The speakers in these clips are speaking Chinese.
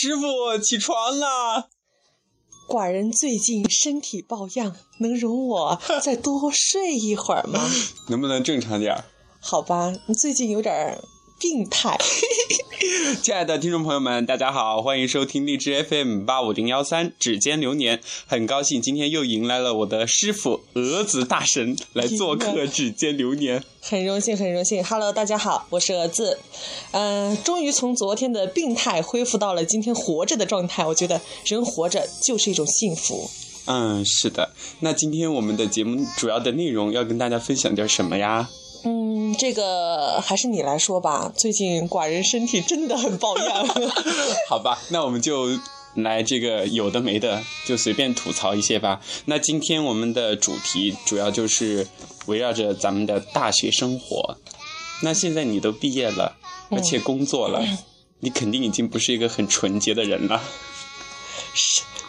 师傅起床啦。寡人最近身体抱恙，能容我再多睡一会儿吗？能不能正常点儿？好吧，你最近有点病态。亲爱的听众朋友们，大家好，欢迎收听荔枝 FM 八五零幺三指尖流年。很高兴今天又迎来了我的师傅蛾子大神来做客指尖流年。很荣幸，很荣幸。Hello，大家好，我是蛾子。嗯、终于从昨天的病态恢复到了今天活着的状态。我觉得人活着就是一种幸福。嗯，是的。那今天我们的节目主要的内容要跟大家分享点什么呀？嗯，这个还是你来说吧。最近寡人身体真的很抱恙。好吧，那我们就来这个有的没的，就随便吐槽一些吧。那今天我们的主题主要就是围绕着咱们的大学生活。那现在你都毕业了，而且工作了，你肯定已经不是一个很纯洁的人了。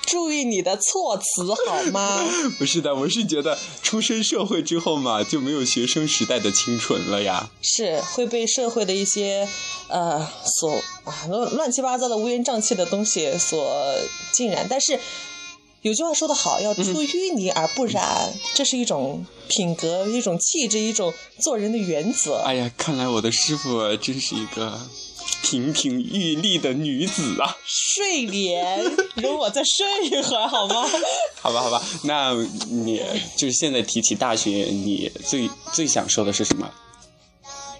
注意你的措辞好吗？不是的，我是觉得出身社会之后嘛，就没有学生时代的清纯了呀。是会被社会的一些呃所啊乱乱七八糟的乌烟瘴气的东西所浸染，但是有句话说得好，要出淤泥而不染，这是一种品格、一种气质、一种做人的原则。哎呀，看来我的师傅真是一个亭亭玉立的女子啊。睡莲，容我再睡一会儿好吗？好吧，好吧，那你就是现在提起大学，你最最想说的是什么？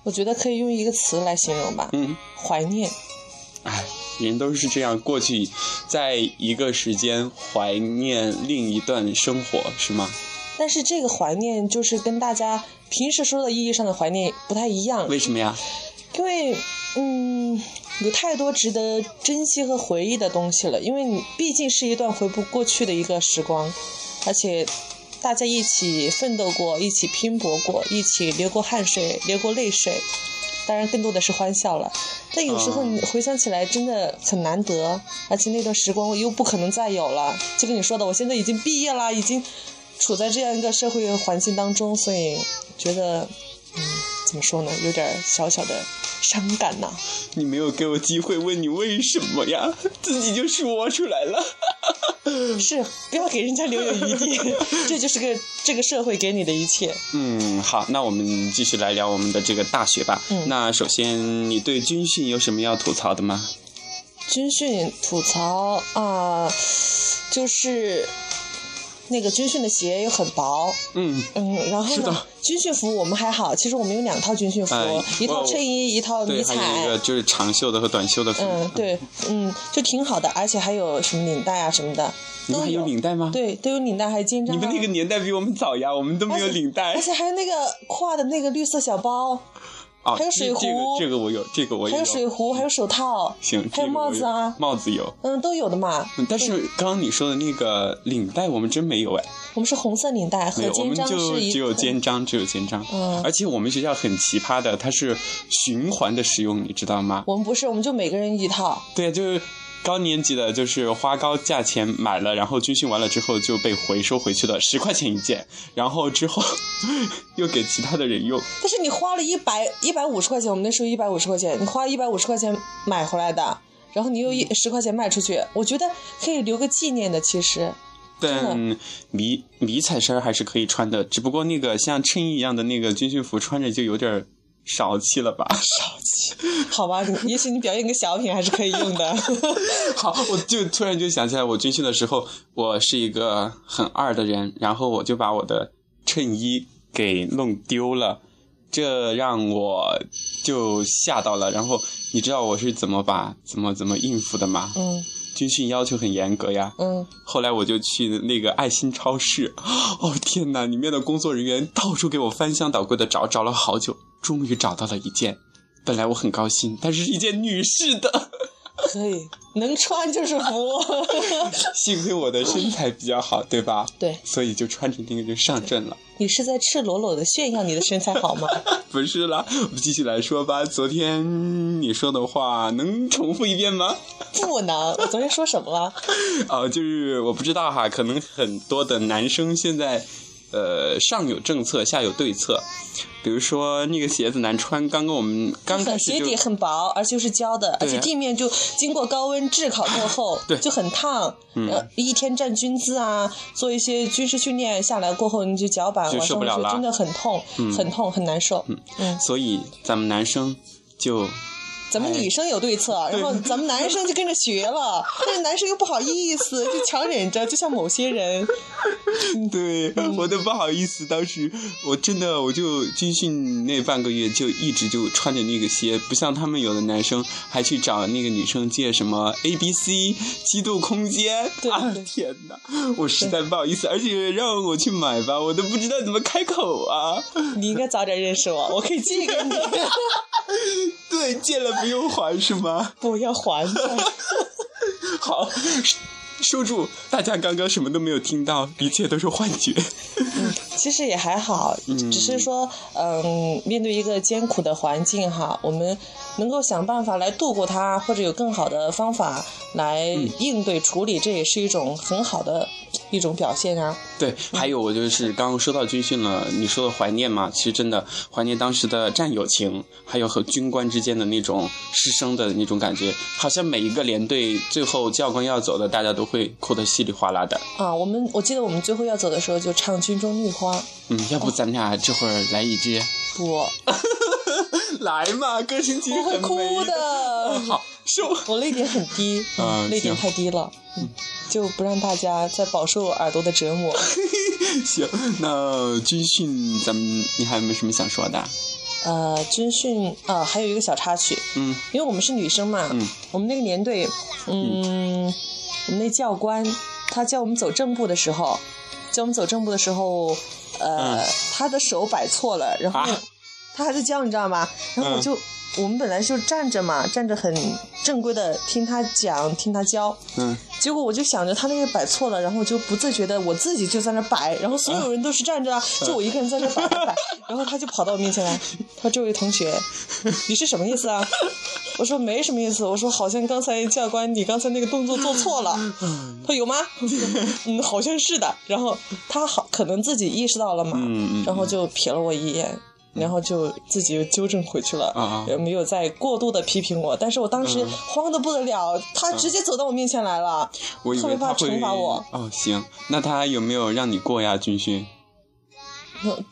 我觉得可以用一个词来形容吧，嗯，怀念。哎，人都是这样过去，在一个时间怀念另一段生活，是吗？但是这个怀念就是跟大家平时说的意义上的怀念不太一样，为什么呀？因为嗯，有太多值得珍惜和回忆的东西了。因为你毕竟是一段回不过去的一个时光，而且大家一起奋斗过，一起拼搏过，一起流过汗水，流过泪水。当然，更多的是欢笑了。但有时候你回想起来，真的很难得，而且那段时光又不可能再有了。就跟你说的，我现在已经毕业了，已经处在这样一个社会环境当中，所以觉得，嗯，怎么说呢，有点小小的伤感呐、你没有给我机会问你为什么呀，自己就说出来了。是，不要给人家留有余地，这就是个这个社会给你的一切。嗯，好，那我们继续来聊我们的这个大学吧。嗯那首先，你对军训有什么要吐槽的吗？军训吐槽啊、就是那个军训的鞋又很薄，嗯，嗯，然后呢，军训服我们还好，其实我们有两套军训服，哎一套衬衣，一套迷对，彩。还有一个就是长袖的和短袖的服。嗯，对，嗯，就挺好的，而且还有什么领带啊什么的，都你们还有领带吗？，对，都有领带，还有肩章、啊。你们那个年代比我们早呀，我们都没有而且领带而。且还有那个挎的那个绿色小包，哦，还有水壶这个壶这个我有，这个我有还有水壶，还有手套，行，还有帽子啊，帽子有。嗯，都有的嘛。嗯但是刚刚你说的那个领带，我们真没有哎，我们是红色领带和肩章就只有肩章，只有肩章。嗯而且我们学校很奇葩的，它是循环的使用，你知道吗？我们不是，我们就每个人一套。对啊，就是高年级的，就是花高价钱买了，然后军训完了之后就被回收回去了，十块钱一件，然后之后 又给其他的人用。但是你花了一百一百五十块钱，我们那时候一百五十块钱，你花一百五十块钱买回来的，然后你又一十块钱卖出去，我觉得可以留个纪念的。其实，但迷迷彩衫还是可以穿的，只不过那个像衬衣一样的那个军训服穿着就有点少气了吧？少气好吧，也许你表演个小品还是可以用的。好，我就突然就想起来，我军训的时候，我是一个很二的人，然后我就把我的衬衣给弄丢了，这让我就吓到了。然后你知道我是怎么把怎么怎么应付的吗？嗯军训要求很严格呀。嗯，后来我就去那个爱心超市，哦天哪，里面的工作人员到处给我翻箱倒柜的找，找了好久，终于找到了一件。本来我很高兴，但是是一件女士的。可以，能穿就是福。幸亏我的身材比较好，对吧？对，所以就穿着那个就上阵了。你是在赤裸裸的炫耀你的身材好吗？不是啦，我们继续来说吧。昨天你说的话能重复一遍吗？不能，我昨天说什么了？哦，就是我不知道哈，可能很多的男生现在呃，上有政策，下有对策。比如说那个鞋子难穿，刚刚我们刚开始鞋底很薄，而且又是胶的，而且地面就经过高温炙烤过后，对就很烫。一天站军姿啊，做一些军事训练下来过后，你就脚板受不了了真的很痛，很痛，很难受。嗯，所以咱们男生就咱们女生有对策，然后咱们男生就跟着学了，但是男生又不好意思，就强忍着，就像某些人，对，我都不好意思。当时我真的，我就军训那半个月就一直就穿着那个鞋，不像他们有的男生还去找那个女生借什么 A B C 七度空间。啊对对天哪，我实在不好意思，而且让我去买吧，我都不知道怎么开口啊。你应该早点认识我，我可以借给你，对，借了不用还是吗？不要还的。好。收住！大家刚刚什么都没有听到，一切都是幻觉。其实也还好，只是说，嗯，面对一个艰苦的环境哈，我们能够想办法来度过它，或者有更好的方法来应对处理，这也是一种很好的一种表现啊。对，还有我就是刚刚说到军训了，你说的怀念嘛，其实真的怀念当时的战友情，还有和军官之间的那种师生的那种感觉，好像每一个连队最后教官要走的，大家都会哭得稀里哗啦的。啊，我们我记得我们最后要走的时候就唱《军中绿花》，嗯，要不咱们俩这会儿来一支？不，来嘛，歌星其实我会哭的。好，收。我泪点很低，嗯泪点太低了，嗯，就不让大家再饱受耳朵的折磨。行，那军训咱们你还有没有什么想说的？呃，军训啊、还有一个小插曲，嗯。因为我们是女生嘛，嗯。我们那个年队，嗯，我们那教官他教我们走正步的时候，教我们走正步的时候，呃，嗯。他的手摆错了，然后啊他还在教，你知道吗？然后我嗯就、我们本来就站着嘛，站着很正规的听他讲，听他教，嗯，结果我就想着他那个摆错了，然后我就不自觉的我自己就在那摆，然后所有人都是站着啊，就我一个人在那摆然后他就跑到我面前来，他说：“这位同学，你是什么意思啊？” 我说：“没什么意思。”我说：“好像刚才教官你刚才那个动作做错了。”他说：“有吗？” 嗯，好像是的。然后他好可能自己意识到了嘛，然后就瞥了我一眼。然后就自己又纠正回去了，啊啊也没有再过度的批评我。但是我当时慌得不得了，他直接走到我面前来了，特别怕他惩罚我。哦，行，那他有没有让你过呀？军训？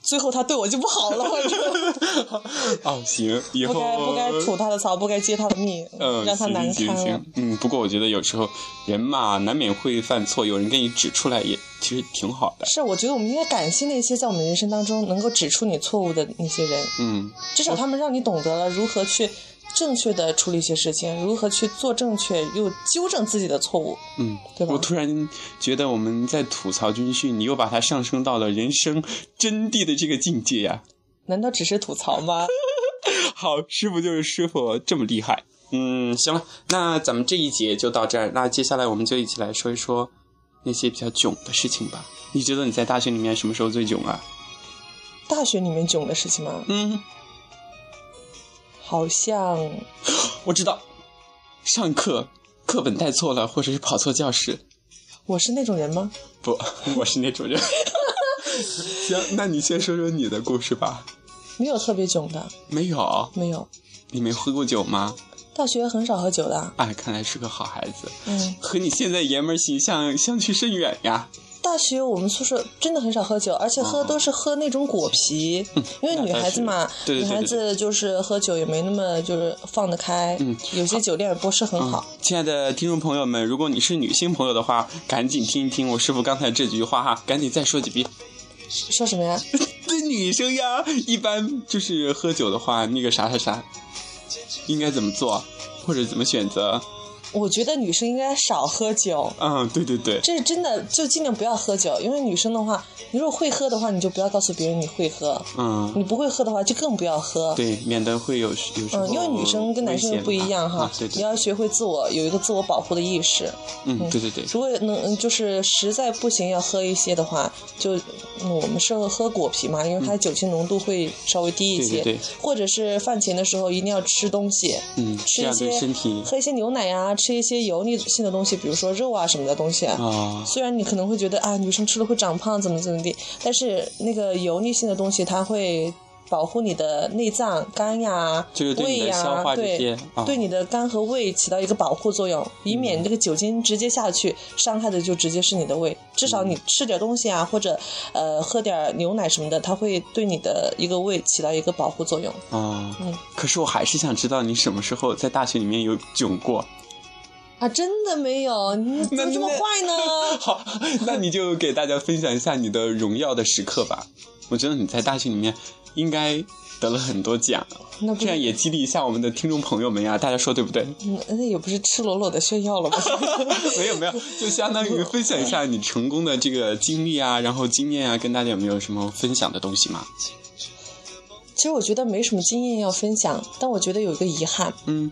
最后他对我就不好了，我就 哦，行，以后不该不该吐他的槽，不该揭他的密，嗯，让他难堪嗯，不过我觉得有时候人嘛，难免会犯错，有人给你指出来也其实挺好的。是，我觉得我们应该感谢那些在我们人生当中能够指出你错误的那些人，嗯，至少他们让你懂得了如何去正确的处理一些事情，如何去做正确又纠正自己的错误。嗯，对吧我突然觉得我们在吐槽军训，你又把它上升到了人生真谛的这个境界呀、难道只是吐槽吗？好，师傅就是师傅，这么厉害。嗯，行了，那咱们这一节就到这儿。那接下来我们就一起来说一说那些比较囧的事情吧。你觉得你在大学里面什么时候最囧啊？大学里面囧的事情吗？嗯，好像 我知道，上课课本带错了，或者是跑错教室。我是那种人吗？不，我是那种人。行，那你先说说你的故事吧。没有特别囧的，没有，没有。你没喝过酒吗？大学很少喝酒的，哎，看来是个好孩子，嗯，和你现在爷们儿形象相去甚远呀。大学我们宿舍真的很少喝酒，而且喝都是喝那种果啤，因为女孩子嘛，对对对对女孩子就是喝酒也没那么就是放得开，嗯有些酒量也不是很好。亲爱的听众朋友们，如果你是女性朋友的话，赶紧听一听我师傅刚才这句话哈，赶紧再说几遍。说什么呀？对女生呀，一般就是喝酒的话，那个啥啥啥，应该怎么做，或者怎么选择？我觉得女生应该少喝酒。嗯，对对对，这是真的，就尽量不要喝酒，因为女生的话，你如果会喝的话，你就不要告诉别人你会喝；嗯，你不会喝的话，就更不要喝。对，免得会有有因为女生跟男生又不一样哈对对，你要学会自我有一个自我保护的意识。嗯，对对对，如果能嗯就是实在不行要喝一些的话，就、嗯、我们适合喝果啤嘛，因为它酒精浓度会稍微低一些。对对对或者是饭前的时候一定要吃东西，嗯，吃一些身体，喝一些牛奶呀、吃一些油腻性的东西，比如说肉啊什么的东西。啊，虽然你可能会觉得啊，女生吃了会长胖，怎么怎么地，但是那个油腻性的东西，它会保护你的内脏、肝呀、胃呀，对对你的肝和胃起到一个保护作用，以免这个酒精直接下去，伤害的就直接是你的胃。至少你吃点东西啊，或者呃喝点牛奶什么的，它会对你的一个胃起到一个保护作用。啊，嗯可是我还是想知道你什么时候在大学里面有囧过。啊，真的没有，你 怎么这么坏呢？好，那你就给大家分享一下你的荣耀的时刻吧。我觉得你在大学里面应该得了很多奖，那这样也激励一下我们的听众朋友们呀。大家说对不对？嗯那也不是赤裸裸的炫耀了吧？没 有没有，就相当于分享一下你成功的这个经历啊，然后经验啊，跟大家有没有什么分享的东西吗？其实我觉得没什么经验要分享，但我觉得有一个遗憾，嗯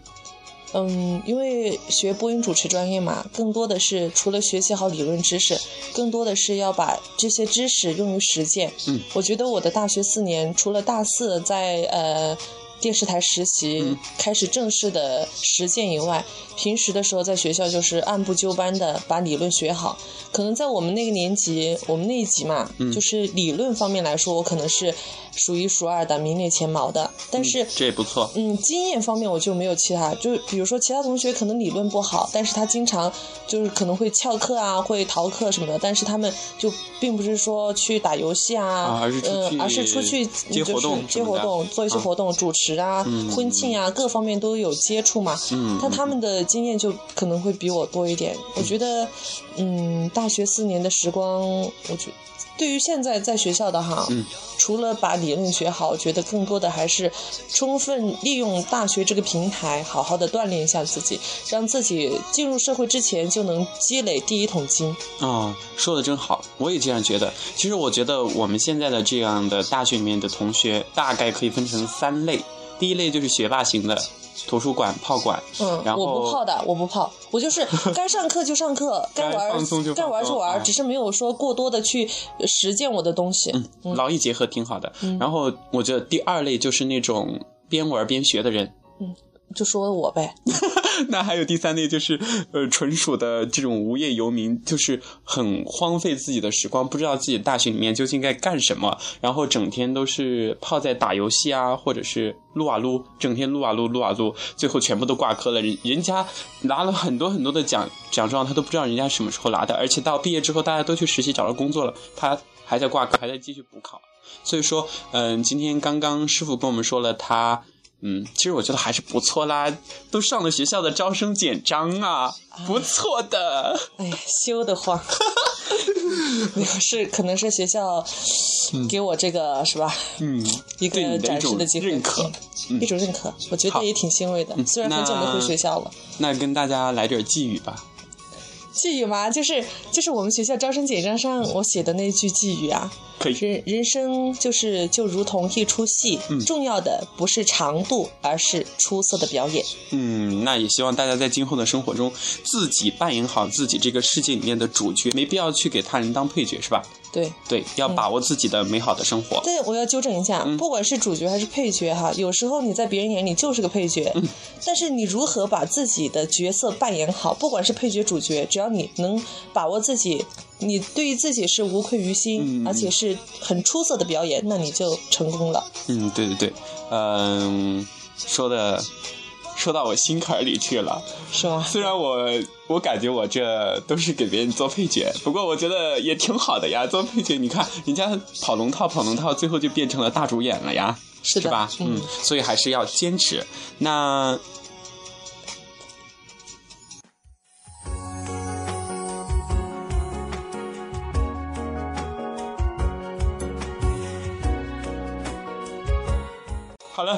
嗯，因为学播音主持专业嘛，更多的是除了学习好理论知识，更多的是要把这些知识用于实践。嗯，我觉得我的大学四年，除了大四在呃电视台实习，嗯开始正式的实践以外，平时的时候在学校就是按部就班的把理论学好。可能在我们那个年级，我们那一级嘛，嗯就是理论方面来说，我可能是数一数二的，名列前茅的。但是这也不错。嗯，经验方面我就没有其他，就比如说其他同学可能理论不好，但是他经常就是可能会翘课啊，会逃课什么的，但是他们就并不是说去打游戏啊，啊而是出去呃，而是出去接活动就是接活动，做一些啊活动，主持啊、嗯婚庆啊，各方面都有接触嘛。嗯，但他们的经验就可能会比我多一点。我觉得，嗯，大学四年的时光，我觉对于现在在学校的哈，嗯除了把理理论学好，觉得更多的还是充分利用大学这个平台，好好的锻炼一下自己，让自己进入社会之前就能积累第一桶金。哦，说的真好，我也这样觉得。其实我觉得我们现在的这样的大学里面的同学，大概可以分成三类。第一类就是学霸型的，图书馆、泡馆，嗯，然后我不泡的，我不泡，我就是 该上课就上课，该玩放松就该玩就玩，哎只是没有说过多的去实践我的东西。嗯劳逸结合挺好的。然后我觉得第二类就是那种边玩边学的人。嗯就说我呗，那还有第三类就是，呃，纯属的这种无业游民，就是很荒废自己的时光，不知道自己大学里面究竟该干什么，然后整天都是泡在打游戏啊，或者是撸啊撸，整天撸啊撸撸啊撸，最后全部都挂科了。人人家拿了很多很多的奖奖状，他都不知道人家什么时候拿的，而且到毕业之后大家都去实习找到工作了，他还在挂科，还在继续补考。所以说，嗯、今天刚刚师傅跟我们说了他。嗯，其实我觉得还是不错啦，都上了学校的招生简章啊，不错的。哎呀，羞得慌。没有，是可能是学校给我这个、是吧？嗯，一个展示的机会，认可嗯一种认可，我觉得也挺欣慰的。虽然很久没回学校了。那跟大家来点寄语吧。寄语吗，就是就是我们学校招生简章上我写的那句寄语啊，可以，人人生就是就如同一出戏，嗯重要的不是长度，而是出色的表演。嗯，那也希望大家在今后的生活中，自己扮演好自己这个世界里面的主角，没必要去给他人当配角，是吧？对，对，要把握自己的美好的生活。但我要纠正一下，嗯。不管是主角还是配角哈，有时候你在别人眼里就是个配角，嗯。但是你如何把自己的角色扮演好，不管是配角、主角，只要你能把握自己，你对于自己是无愧于心，嗯而且是很出色的表演，那你就成功了。嗯，对对对，嗯，说的说到我心坎儿里去了。是吗？虽然我我感觉我这都是给别人做配角，不过我觉得也挺好的呀。做配角，你看人家跑龙套跑龙套，最后就变成了大主演了呀，是的吧？嗯所以还是要坚持。那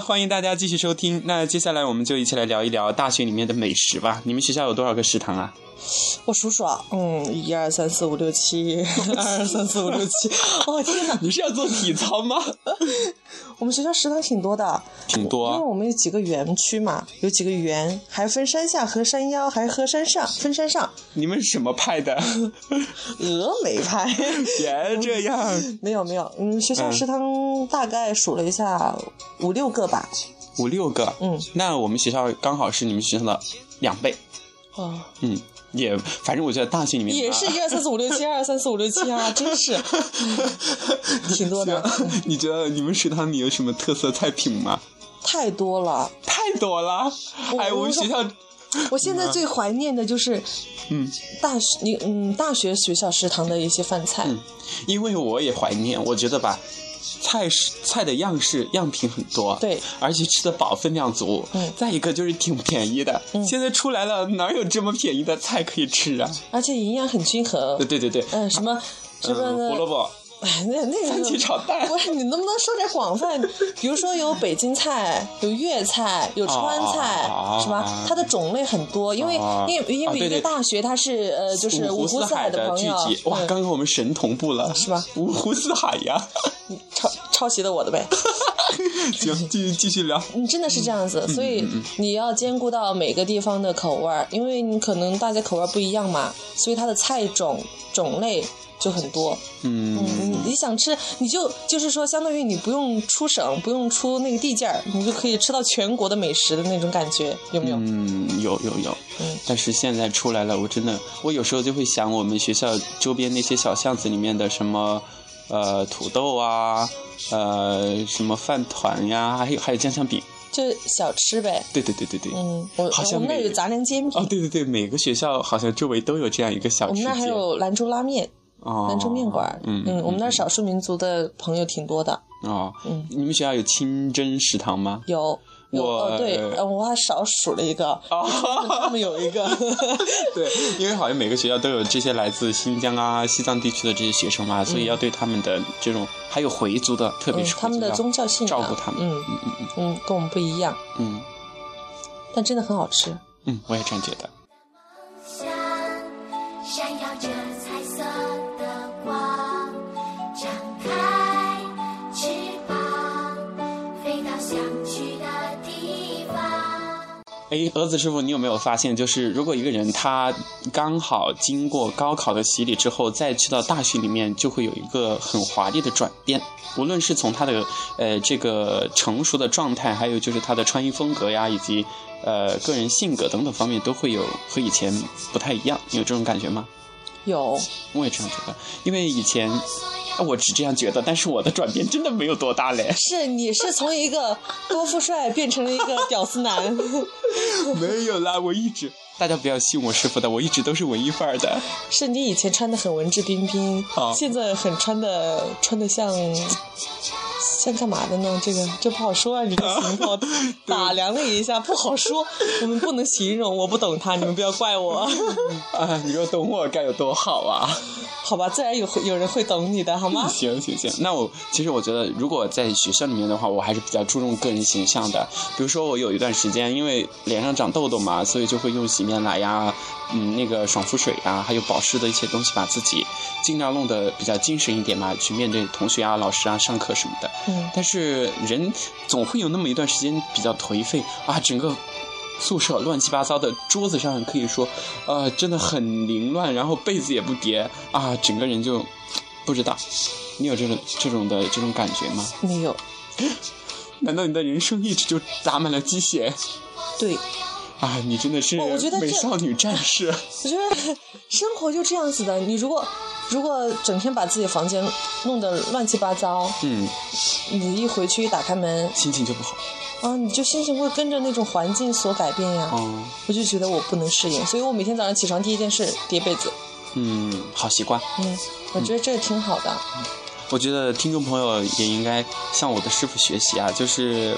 欢迎大家继续收听。那接下来我们就一起来聊一聊大学里面的美食吧。你们学校有多少个食堂啊？我数数啊，嗯，一二三四五六 七，二三四五六七，哦天哪！你是要做体操吗？我们学校食堂挺多的，挺多。啊我们有几个园区嘛，有几个园，还分山下和山腰，还和山上，分山上。你们是什么派的？峨眉派，别这样。没有没有，嗯，学校嗯食堂大概数了一下，五六个吧。五六个。嗯，那我们学校刚好是你们学校的两倍。哦，嗯，也反正我觉得大学里面也是一二三四五六七，二三四五六七啊，真是 挺多的，你觉得你们食堂里有什么特色菜品吗？太多了。太多了，哎，我们学校，我现在最怀念的就是，嗯大学你嗯大学学校食堂的一些饭菜，嗯，因为我也怀念，我觉得吧。菜式菜的样式样品很多，对，而且吃的饱，分量足。嗯再一个就是挺便宜的。嗯现在出来了，哪有这么便宜的菜可以吃啊？而且营养很均衡对。对对对，嗯，什么什么嗯，胡萝卜、哎，那那个番茄炒蛋不是你能不能说点广泛？比如说有北京菜，有粤菜，有川菜，哦是吧？它的种类很多，因为、哦因为因为一个大学它是呃就是五湖四海的朋友聚集，，哇，嗯刚刚我们神同步了，是吧？五湖四海呀，抄抄袭的我的呗。行，继续继续聊。你，真的是这样嗯子，所以你要兼顾到每个地方的口味儿，因为你可能大家口味儿不一样嘛，所以它的菜种种类就很多。嗯，嗯，你想吃，你就就是说，相当于你不用出省，不用出那个地界儿，你就可以吃到全国的美食的那种感觉，有没有？嗯，有有有，嗯但是现在出来了，我真的，我有时候就会想，我们学校周边那些小巷子里面的什么，呃，土豆啊，呃，什么饭团呀，还有还有酱香饼，就小吃呗。对对对对对，嗯，我好像我们那儿有杂粮煎饼，哦，对对对，每个学校好像周围都有这样一个小吃我们那还，有兰州拉面、哦，兰州面馆。嗯嗯，我们那少数民族的朋友挺多的，哦，嗯你们学校有清真食堂吗？有。有我哦，对，呃我还少数了一个，哦 他们有一个，对，因为好像每个学校都有这些来自新疆啊、西藏地区的这些学生嘛，所以要对他们的这种，还有回族的，特别嗯是，他们的宗教信仰，照顾他们。嗯嗯嗯嗯嗯，跟我们不一样，嗯但真的很好吃。嗯，我也这样觉得。哎，蛾子师傅，你有没有发现，就是如果一个人他刚好经过高考的洗礼之后，再去到大学里面，就会有一个很华丽的转变。无论是从他的呃这个成熟的状态，还有就是他的穿衣风格呀，以及呃个人性格等等方面，都会有和以前不太一样。你有这种感觉吗？有，我也这样觉得，因为以前啊我只这样觉得，但是我的转变真的没有多大嘞。是你是从一个高富帅变成了一个屌丝男，没有啦，我一直大家不要信我师傅的，我一直都是文艺范儿的。是你以前穿的很文质彬彬好，现在很穿的穿的像像干嘛的呢？这个这不好说啊，你的情况打量了一下，不好说，我们不能形容，我不懂他，你们不要怪我，啊，你说懂我该有多好啊！好吧，自然有有人会懂你的，好吗？行行行，那我其实我觉得，如果在学校里面的话，我还是比较注重个人形象的。比如说，我有一段时间因为脸上长痘痘嘛，所以就会用洗面奶呀、嗯，那个爽肤水啊，还有保湿的一些东西，把自己尽量弄得比较精神一点嘛，去面对同学啊、老师啊、上课什么的。嗯，但是人总会有那么一段时间比较颓废啊，整个宿舍乱七八糟的，桌子上可以说，呃，真的很凌乱，然后被子也不叠啊，整个人就不知道，你有这种这种的这种感觉吗？没有，难道你的人生一直就打满了鸡血对，啊？你真的是哦我觉得美少女战士。我觉得生活就这样子的，你如果如果整天把自己房间弄得乱七八糟，嗯，你一回去一打开门，心情就不好。啊，你就心情会跟着那种环境所改变呀。哦，我就觉得我不能适应，所以我每天早上起床第一件事叠被子。嗯，好习惯。嗯，我觉得这挺好的。我觉得听众朋友也应该向我的师傅学习啊，就是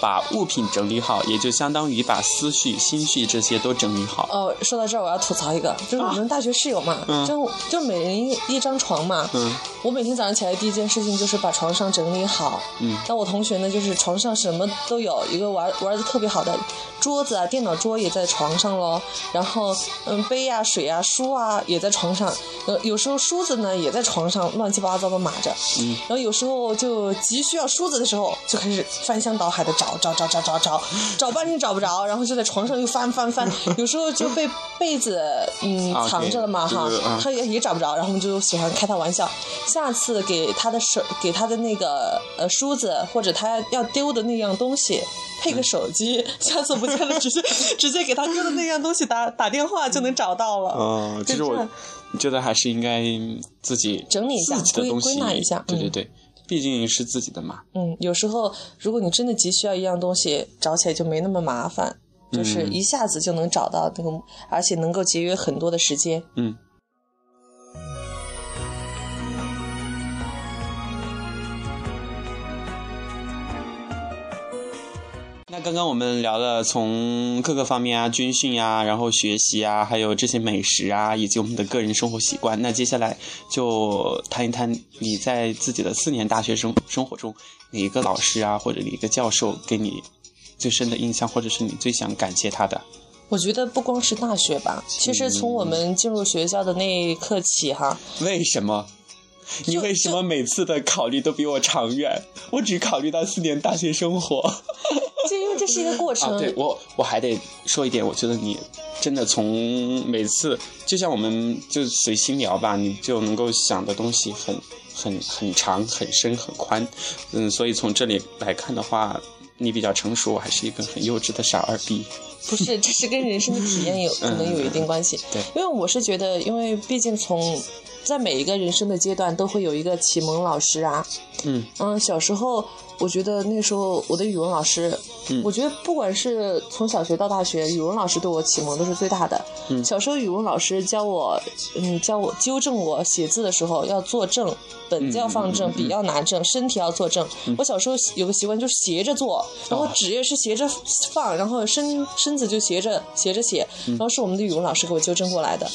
把物品整理好，也就相当于把思绪、心绪这些都整理好。哦，说到这儿，我要吐槽一个，就是我们大学室友嘛，嗯就就每人一一张床嘛。嗯我每天早上起来第一件事情就是把床上整理好。嗯那我同学呢，就是床上什么都有，一个玩玩的特别好的桌子啊，电脑桌也在床上喽。然后嗯，杯啊、水啊、书啊也在床上。呃，有时候梳子呢也在床上乱七八糟的码着。嗯然后有时候就急需要梳子的时候，就开始翻箱倒海的找找找找找找，找半天找不着，然后就在床上又翻翻翻，有时候就被被子嗯啊藏着了嘛哈他也也找不着，然后我们就喜欢开他玩笑，下次给他的手给他的那个呃梳子或者他要丢的那样东西。配个手机，下次不见了，直接直接给他丢的那样东西打打电话就能找到了。嗯，其实我觉得还是应该自己整理一下自己的东西归归纳一下嗯对对对，毕竟是自己的嘛。嗯，有时候如果你真的急需要一样东西，找起来就没那么麻烦，就是嗯一下子就能找到那个，而且能够节约很多的时间。嗯。那刚刚我们聊了从各个方面啊，军训啊，然后学习啊，还有这些美食啊，以及我们的个人生活习惯。那接下来就谈一谈你在自己的四年大学生生活中，哪一个老师啊，或者哪一个教授给你最深的印象，或者是你最想感谢他的？我觉得不光是大学吧，其实从我们进入学校的那一刻起，哈，为什么？你为什么每次的考虑都比我长远？我只考虑到四年大学生活。就因为这是一个过程。啊，对我我还得说一点，我觉得你真的从每次，就像我们就随心聊吧，你就能够想的东西很很很长、很深、很宽。嗯，所以从这里来看的话，你比较成熟，我还是一个很幼稚的傻二逼。不是，这是跟人生的体验有可能有一定关系。对因为我是觉得，因为毕竟从在每一个人生的阶段都会有一个启蒙老师啊。嗯嗯，小时候我觉得那时候我的语文老师，嗯我觉得不管是从小学到大学，语文老师对我启蒙都是最大的。嗯小时候语文老师教我，嗯，教我纠正我写字的时候要坐正，本子要放正，笔要拿正，身体要坐正。我小时候有个习惯就是斜着坐，然后哦纸也是斜着放，然后身身子就斜着斜着写，嗯然后是我们的语文老师给我纠正过来的。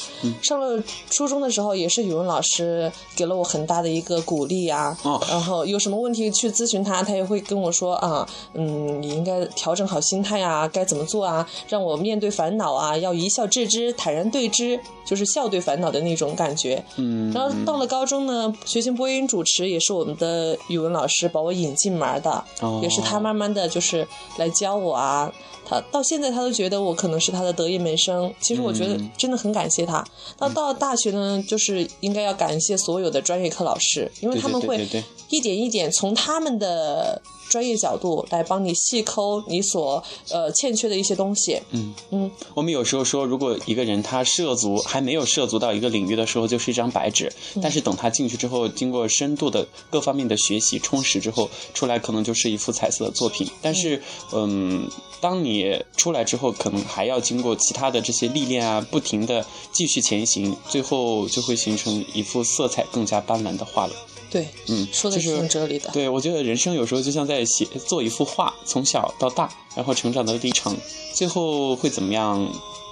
上了初中的时候，也是语文老师给了我很大的一个鼓励啊，哦然后有什么问题去咨询他他，他也会跟我说啊，嗯，你应该调整好心态啊，该怎么做啊，让我面对烦恼啊，要一笑置之，坦然对之，就是笑对烦恼的那种感觉。嗯，然后到了高中呢，学习播音主持也是我们的语文老师把我引进门的，哦也是他慢慢的就是来教我啊。他到现在他都觉得我可能是他的得意门生，其实我觉得嗯真的很感谢他。那到到大学呢，就是应该要感谢所有的专业课老师，因为他们会一点一点从他们的专业角度来帮你细抠你所呃欠缺的一些东西。嗯嗯，我们有时候说，如果一个人他涉足还没有涉足到一个领域的时候，就是一张白纸。嗯但是等他进去之后，经过深度的各方面的学习充实之后，出来可能就是一幅彩色的作品。但是，嗯，当你出来之后，可能还要经过其他的这些历练啊，不停的继续前行，最后就会形成一幅色彩更加斑斓的画了。对，嗯，说的就是挺哲理的。对，我觉得人生有时候就像在写做一幅画，从小到大，然后成长的历程，最后会怎么样，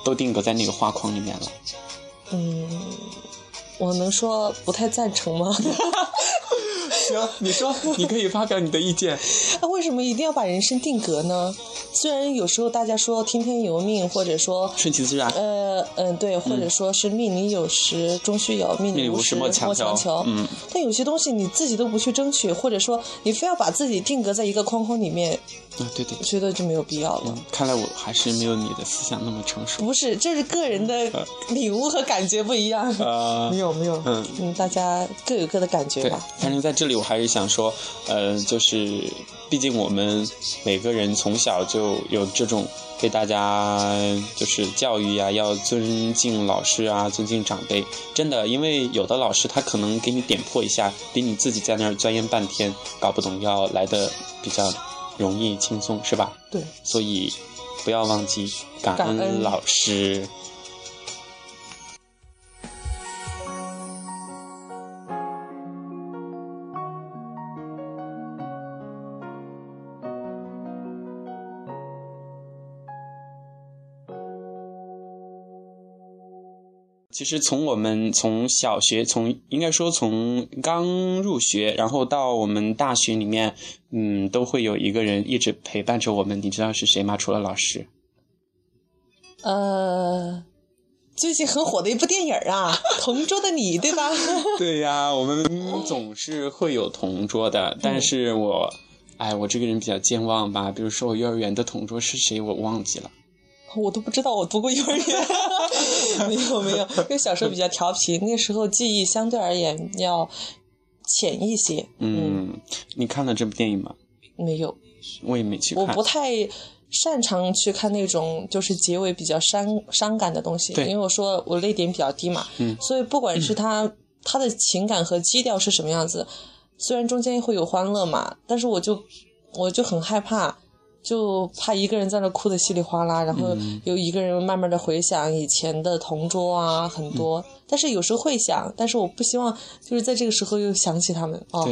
都定格在那个画框里面了。嗯，我能说不太赞成吗？行，你说，你可以发表你的意见。那为什么一定要把人生定格呢？虽然有时候大家说听天由命，或者说顺其自然。呃嗯对，或者说是命里有时终须有，命里无时莫强强求嗯，但有些东西你自己都不去争取，或者说你非要把自己定格在一个框框里面，啊，对对我，觉得就没有必要了。嗯，看来我还是没有你的思想那么成熟。不是，这是个人的领悟和感觉不一样。呃没，有没有，嗯嗯，大家各有各的感觉吧。，反正在这里我还是想说，呃，就是毕竟我们每个人从小就有这种被大家就是教育呀、要尊敬老师啊，尊敬长辈。真的，因为有的老师他可能给你点破一下，比你自己在那儿钻研半天搞不懂要来的比较容易轻松，是吧？对，所以不要忘记感恩老师。其实从我们从小学，从应该说从刚入学，然后到我们大学里面，嗯，都会有一个人一直陪伴着我们。你知道是谁吗？除了老师。呃，最近很火的一部电影啊，《同桌的你》，对吧？对呀，我们总是会有同桌的，但是我，哎，我这个人比较健忘吧，比如说我幼儿园的同桌是谁，我忘记了。我都不知道我读过幼儿园，没有没有，因为小时候比较调皮，那时候记忆相对而言要浅一些。嗯，你看了这部电影吗？没有，我也没去看。我不太擅长去看那种就是结尾比较伤伤感的东西，因为我说我泪点比较低嘛，嗯所以不管是他、他的情感和基调是什么样子，虽然中间会有欢乐嘛，但是我就我就很害怕。就怕一个人在那哭的稀里哗啦，然后又一个人慢慢的回想以前的同桌啊，很多。嗯但是有时候会想，但是我不希望就是在这个时候又想起他们。哦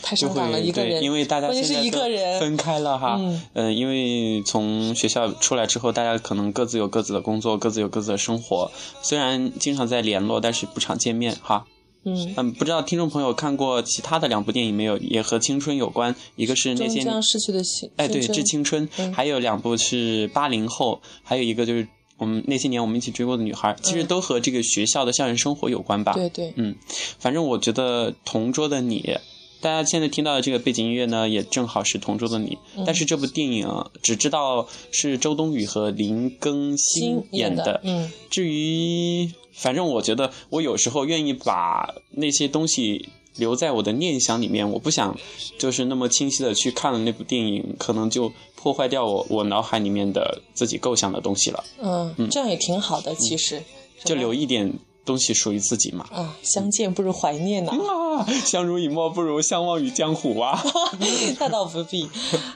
太伤感了，一个人，因为大家关键是现在一个人，分开了哈。嗯呃因为从学校出来之后，大家可能各自有各自的工作，各自有各自的生活。虽然经常在联络，但是不常见面哈。嗯，嗯，不知道听众朋友看过其他的两部电影没有？也和青春有关，一个是那些逝去的青，哎，对，致青春，嗯还有两部是八零后，还有一个就是我们那些年我们一起追过的女孩，其实嗯都和这个学校的校园生活有关吧。对对，嗯，反正我觉得《同桌的你》，大家现在听到的这个背景音乐呢，也正好是《同桌的你》嗯。但是这部电影只知道是周冬雨和林更新新演的。嗯，至于，反正我觉得我有时候愿意把那些东西留在我的念想里面，我不想就是那么清晰的去看了那部电影，可能就破坏掉我我脑海里面的自己构想的东西了，嗯，这样也挺好的，其实就留一点东西属于自己嘛。啊，相见不如怀念呐，啊，相濡以沫不如相忘于江湖啊！那倒不必，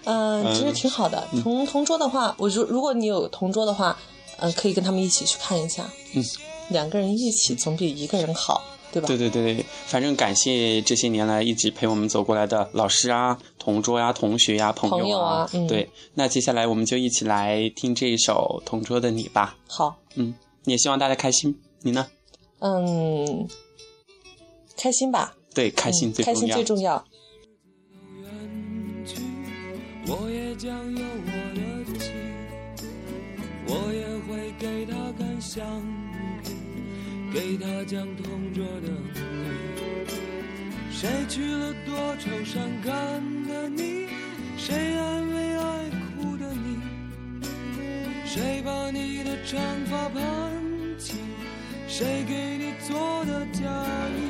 嗯，其实挺好的。同同桌的话，我如如果你有同桌的话，嗯，可以跟他们一起去看一下，嗯，两个人一起总比一个人好，对吧？对对对对，反正感谢这些年来一直陪我们走过来的老师啊、同桌呀、同学呀、朋朋友啊。啊嗯对，那接下来我们就一起来听这一首《同桌的你》吧。好，嗯，也希望大家开心。你呢？嗯，开心吧，对，开心嗯开心最重要。我也将有我的情，我也会给他看相片，给他讲同桌的你。谁去了多愁善感的你？谁安慰爱哭的你？谁把你的长发盘起？谁给你做的嫁衣？